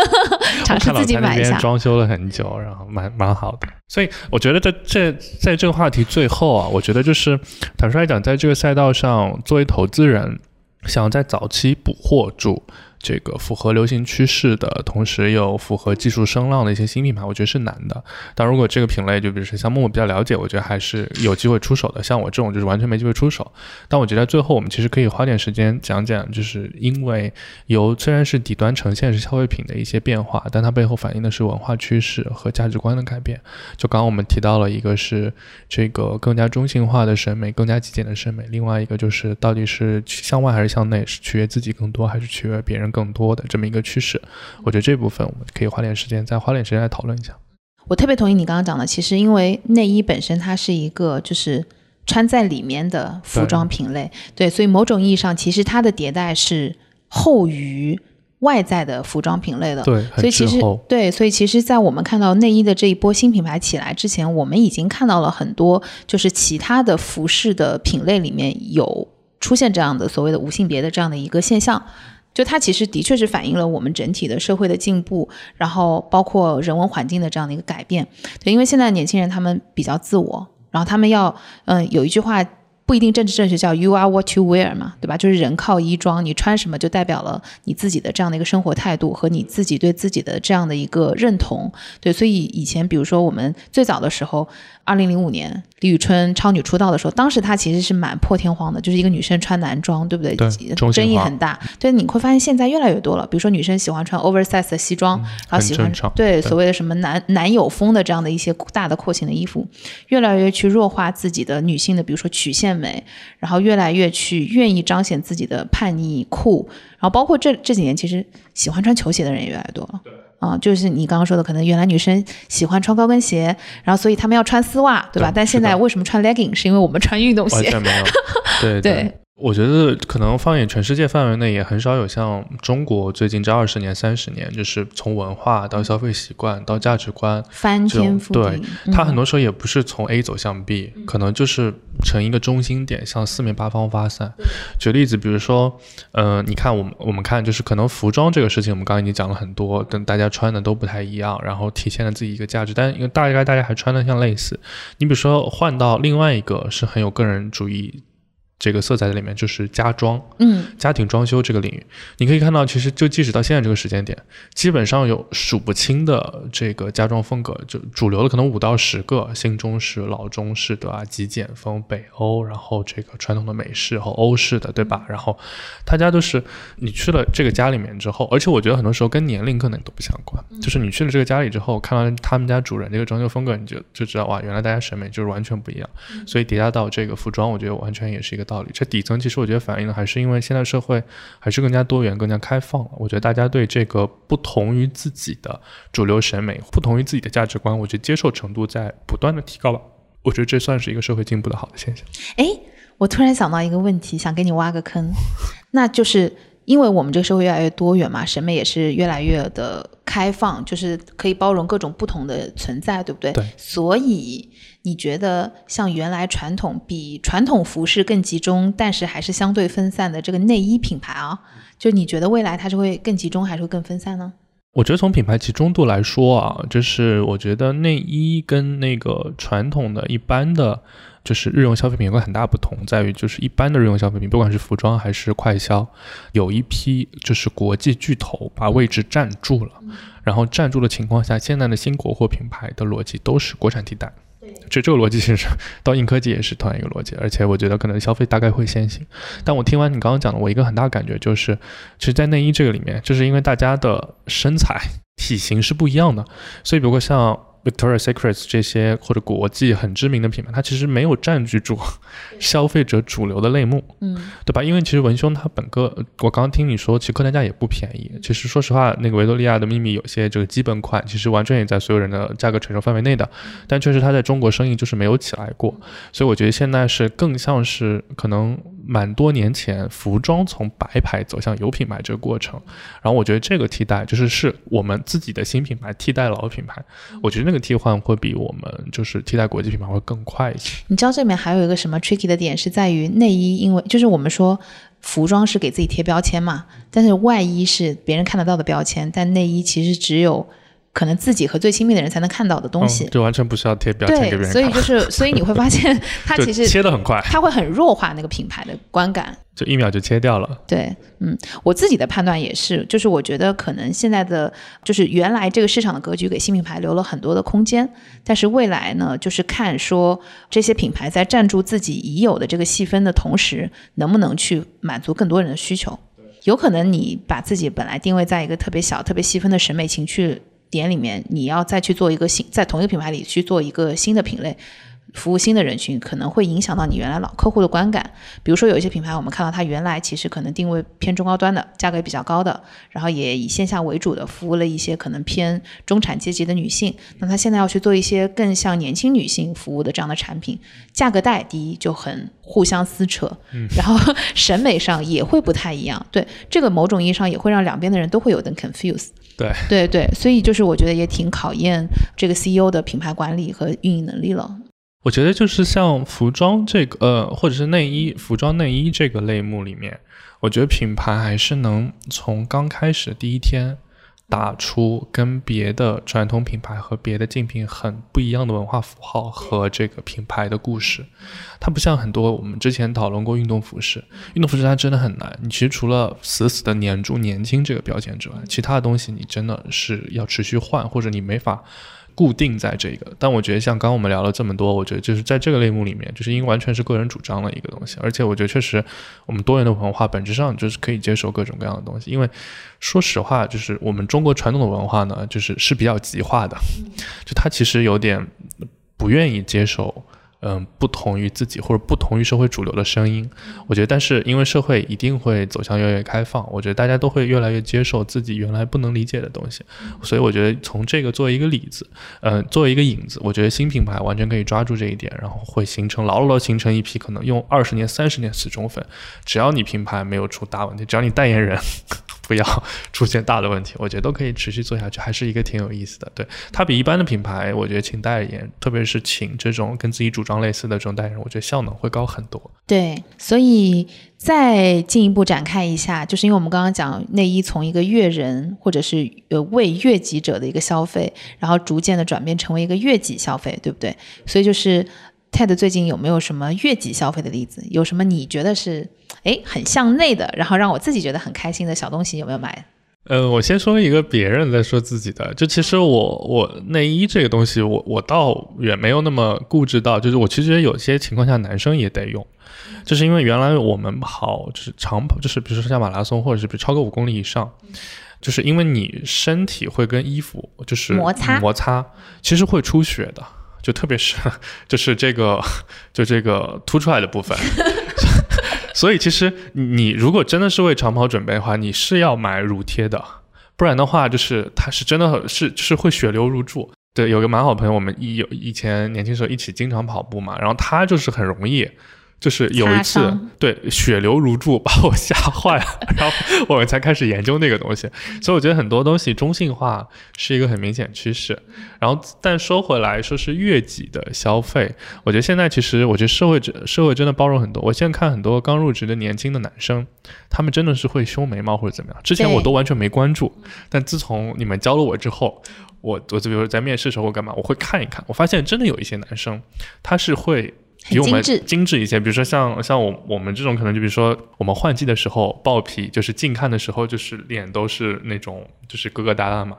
尝试自己买一下。边装修了很久，然后蛮蛮好的。所以我觉得在这在这个话题最后啊，我觉得就是坦率来讲，在这个赛道上，作为投资人，想要在早期捕获住这个符合流行趋势的，同时又符合技术声浪的一些新品牌，我觉得是难的。但如果这个品类，就比如说像默默比较了解，我觉得还是有机会出手的。像我这种就是完全没机会出手。但我觉得最后我们其实可以花点时间讲讲，就是因为由虽然是底端呈现是消费品的一些变化，但它背后反映的是文化趋势和价值观的改变。就刚刚我们提到了一个是这个更加中性化的审美，更加极简的审美，另外一个就是到底是向外还是向内，是取悦自己更多还是取悦别人更多的这么一个趋势。我觉得这部分我们可以花点时间再花点时间来讨论一下。我特别同意你刚刚讲的，其实因为内衣本身它是一个就是穿在里面的服装品类，对，所以某种意义上，其实它的迭代是后于外在的服装品类的。对，所以其实对，所以其实，在我们看到内衣的这一波新品牌起来之前，我们已经看到了很多，就是其他的服饰的品类里面有出现这样的所谓的无性别的这样的一个现象。就它其实的确是反映了我们整体的社会的进步，然后包括人文环境的这样的一个改变。对，因为现在年轻人他们比较自我，然后他们要，嗯，有一句话不一定政治正确，叫 “You are what you wear” 嘛，对吧？就是人靠衣装，你穿什么就代表了你自己的这样的一个生活态度和你自己对自己的这样的一个认同。对，所以以前比如说我们最早的时候。二零零五年，李宇春超女出道的时候，当时她其实是蛮破天荒的，就是一个女生穿男装，对不对？对，争议很大。对，你会发现现在越来越多了，比如说女生喜欢穿 oversize 的西装，然后喜欢对所谓的什么男男友风的这样的一些大的廓形的衣服，越来越去弱化自己的女性的，比如说曲线美，然后越来越去愿意彰显自己的叛逆酷，然后包括这这几年，其实喜欢穿球鞋的人也越来越多。啊，就是你刚刚说的，可能原来女生喜欢穿高跟鞋，然后所以她们要穿丝袜，对吧？但现在为什么穿 legging？是因为我们穿运动鞋。完全没有。对对。我觉得可能放眼全世界范围内，也很少有像中国最近这二十年、三十年，就是从文化到消费习惯到价值观翻天覆地。对，它很多时候也不是从 A 走向 B，可能就是成一个中心点，向四面八方发散。举例子，比如说，嗯，你看我们我们看，就是可能服装这个事情，我们刚刚已经讲了很多，跟大家穿的都不太一样，然后体现了自己一个价值，但因为大概大家还穿的像类似。你比如说换到另外一个是很有个人主义。这个色彩在里面就是家装，嗯，家庭装修这个领域，你可以看到，其实就即使到现在这个时间点，基本上有数不清的这个家装风格，就主流的可能五到十个，新中式、老中式的啊，极简风、北欧，然后这个传统的美式和欧式的，对吧？然后大家都是你去了这个家里面之后，而且我觉得很多时候跟年龄可能都不相关，就是你去了这个家里之后，看到他们家主人这个装修风格，你就就知道哇，原来大家审美就是完全不一样，所以叠加到这个服装，我觉得完全也是一个。道理，这底层其实我觉得反映的还是因为现在社会还是更加多元、更加开放了。我觉得大家对这个不同于自己的主流审美、不同于自己的价值观，我觉得接受程度在不断的提高吧。我觉得这算是一个社会进步的好的现象。哎，我突然想到一个问题，想给你挖个坑，那就是因为我们这个社会越来越多元嘛，审美也是越来越的开放，就是可以包容各种不同的存在，对不对？对。所以。你觉得像原来传统比传统服饰更集中，但是还是相对分散的这个内衣品牌啊，就你觉得未来它是会更集中还是会更分散呢？我觉得从品牌集中度来说啊，就是我觉得内衣跟那个传统的一般的，就是日用消费品有个很大不同，在于就是一般的日用消费品，不管是服装还是快消，有一批就是国际巨头把位置占住了，然后占住的情况下，现在的新国货品牌的逻辑都是国产替代。这这个逻辑其实到硬科技也是同样一个逻辑，而且我觉得可能消费大概会先行。但我听完你刚刚讲的，我一个很大感觉就是，其实，在内衣这个里面，就是因为大家的身材 体型是不一样的，所以比如说像。Victoria Secret 这些或者国际很知名的品牌，它其实没有占据住消费者主流的类目，嗯，对吧？因为其实文胸它本个，我刚刚听你说，其实客单价也不便宜。其实说实话，那个维多利亚的秘密有些这个基本款，其实完全也在所有人的价格承受范围内的，但确实它在中国生意就是没有起来过。所以我觉得现在是更像是可能蛮多年前服装从白牌走向有品牌这个过程。然后我觉得这个替代就是是我们自己的新品牌替代老品牌，我觉得那。个替换会比我们就是替代国际品牌会更快一些。你知道这里面还有一个什么 tricky 的点，是在于内衣，因为就是我们说服装是给自己贴标签嘛，但是外衣是别人看得到的标签，但内衣其实只有。可能自己和最亲密的人才能看到的东西，就完全不需要贴标签给别人。所以就是，所以你会发现，它其实切的很快，它会很弱化那个品牌的观感，就一秒就切掉了。对，嗯，我自己的判断也是，就是我觉得可能现在的，就是原来这个市场的格局给新品牌留了很多的空间，但是未来呢，就是看说这些品牌在占住自己已有的这个细分的同时，能不能去满足更多人的需求。有可能你把自己本来定位在一个特别小、特别细分的审美情趣。点里面，你要再去做一个新，在同一个品牌里去做一个新的品类，服务新的人群，可能会影响到你原来老客户的观感。比如说有一些品牌，我们看到它原来其实可能定位偏中高端的，价格也比较高的，然后也以线下为主的服务了一些可能偏中产阶级的女性。那它现在要去做一些更像年轻女性服务的这样的产品，价格带第一就很互相撕扯，然后 审美上也会不太一样。对这个某种意义上也会让两边的人都会有点 confuse。对对对，所以就是我觉得也挺考验这个 CEO 的品牌管理和运营能力了。我觉得就是像服装这个呃，或者是内衣、服装内衣这个类目里面，我觉得品牌还是能从刚开始第一天打出跟别的传统品牌和别的竞品很不一样的文化符号和这个品牌的故事。它不像很多我们之前讨论过运动服饰，运动服饰它真的很难。你其实除了死死的粘住年轻这个标签之外，其他的东西你真的是要持续换，或者你没法。固定在这个，但我觉得像刚刚我们聊了这么多，我觉得就是在这个类目里面，就是因为完全是个人主张的一个东西，而且我觉得确实我们多元的文化本质上就是可以接受各种各样的东西，因为说实话，就是我们中国传统的文化呢，就是是比较极化的，就它其实有点不愿意接受。嗯，不同于自己或者不同于社会主流的声音，我觉得，但是因为社会一定会走向越来越开放，我觉得大家都会越来越接受自己原来不能理解的东西，所以我觉得从这个作为一个例子，嗯，作为一个引子，我觉得新品牌完全可以抓住这一点，然后会形成牢牢形成一批可能用二十年、三十年死忠粉，只要你品牌没有出大问题，只要你代言人。不要 出现大的问题，我觉得都可以持续做下去，还是一个挺有意思的。对它比一般的品牌，我觉得请代言，特别是请这种跟自己主张类似的这种代言人，我觉得效能会高很多。对，所以再进一步展开一下，就是因为我们刚刚讲内衣从一个悦人或者是呃为悦己者的一个消费，然后逐渐的转变成为一个悦己消费，对不对？所以就是 Ted 最近有没有什么越级消费的例子？有什么你觉得是？哎，很向内的，然后让我自己觉得很开心的小东西有没有买？呃，我先说一个别人在说自己的，就其实我我内衣这个东西，我我倒也没有那么固执到，就是我其实有些情况下男生也得用，就是因为原来我们跑就是长跑，就是比如说像马拉松或者是比如超过五公里以上，就是因为你身体会跟衣服就是摩擦摩擦，其实会出血的，就特别是就是这个就这个凸出来的部分。所以其实你如果真的是为长跑准备的话，你是要买乳贴的，不然的话就是它是真的是就是会血流如注。对，有个蛮好朋友，我们以有以前年轻时候一起经常跑步嘛，然后他就是很容易。就是有一次，对血流如注，把我吓坏了，然后我们才开始研究那个东西。所以我觉得很多东西中性化是一个很明显趋势。然后，但说回来说是悦己的消费，我觉得现在其实我觉得社会真社会真的包容很多。我现在看很多刚入职的年轻的男生，他们真的是会修眉毛或者怎么样，之前我都完全没关注，但自从你们教了我之后，我我就比如说在面试时候干嘛，我会看一看，我发现真的有一些男生他是会。比我们精致一些，比如说像像我我们这种可能就比如说我们换季的时候爆皮，就是近看的时候就是脸都是那种就是疙疙瘩瘩嘛，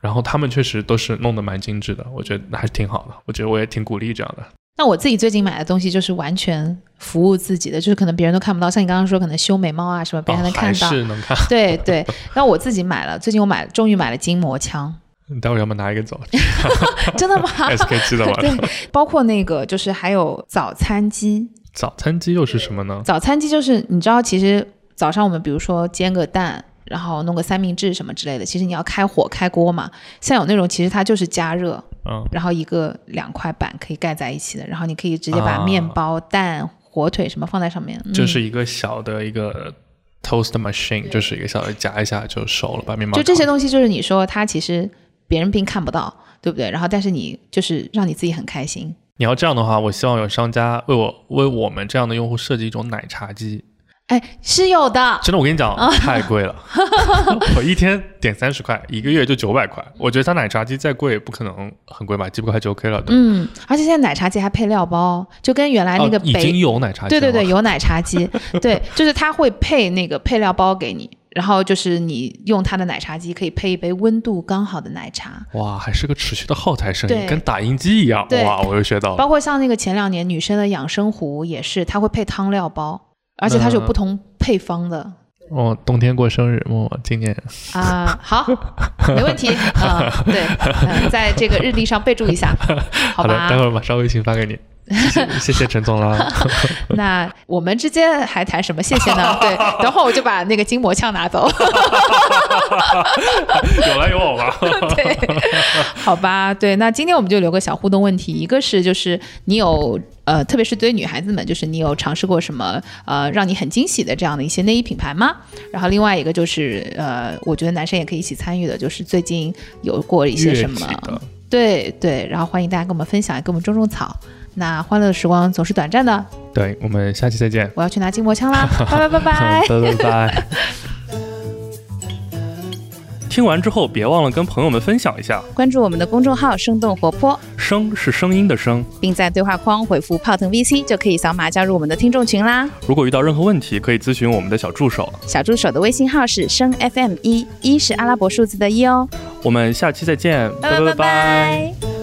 然后他们确实都是弄得蛮精致的，我觉得还是挺好的，我觉得我也挺鼓励这样的。那我自己最近买的东西就是完全服务自己的，就是可能别人都看不到，像你刚刚说可能修眉毛啊什么，别人能看到，是能看。对对，那我自己买了，最近我买终于买了筋膜枪。你待会儿要不要拿一个走？真的吗？SK 七的吗？对，包括那个就是还有早餐机。早餐机又是什么呢？早餐机就是你知道，其实早上我们比如说煎个蛋，然后弄个三明治什么之类的，其实你要开火开锅嘛。像有那种其实它就是加热，嗯，然后一个两块板可以盖在一起的，然后你可以直接把面包、蛋、火腿什么放在上面。就是一个小的一个 toast machine，就是一个小的夹一下就熟了，把面包。就这些东西，就是你说它其实。别人并看不到，对不对？然后，但是你就是让你自己很开心。你要这样的话，我希望有商家为我为我们这样的用户设计一种奶茶机。哎，是有的。真的，我跟你讲，太贵了。我一天点三十块，一个月就九百块。我觉得它奶茶机再贵，不可能很贵吧？几百块就 OK 了。嗯，而且现在奶茶机还配料包，就跟原来那个已经有奶茶机。对对对，有奶茶机。对，就是它会配那个配料包给你。然后就是你用它的奶茶机，可以配一杯温度刚好的奶茶。哇，还是个持续的耗材声音，跟打印机一样。哇，我又学到了。包括像那个前两年女生的养生壶也是，它会配汤料包，而且它是有不同配方的。哦，冬天过生日，我今年啊，好，没问题啊，对，在这个日历上备注一下，好吧？待会儿把稍微信发给你。谢谢陈总啦。那我们之间还谈什么谢谢呢？对，等会儿我就把那个筋膜枪拿走。有来有往吧。对，好吧，对，那今天我们就留个小互动问题，一个是就是你有呃，特别是对于女孩子们，就是你有尝试过什么呃让你很惊喜的这样的一些内衣品牌吗？然后另外一个就是呃，我觉得男生也可以一起参与的，就是最近有过一些什么？对对，然后欢迎大家跟我们分享，也跟我们种种草。那欢乐的时光总是短暂的，对，我们下期再见。我要去拿筋膜枪啦，拜 拜拜拜。拜拜拜。听完之后别忘了跟朋友们分享一下。关注我们的公众号“生动活泼声是声音的声。”，并在对话框回复“泡腾 VC” 就可以扫码加入我们的听众群啦。如果遇到任何问题，可以咨询我们的小助手。小助手的微信号是声 FM 一，一是阿拉伯数字的一哦。我们下期再见，拜拜拜拜拜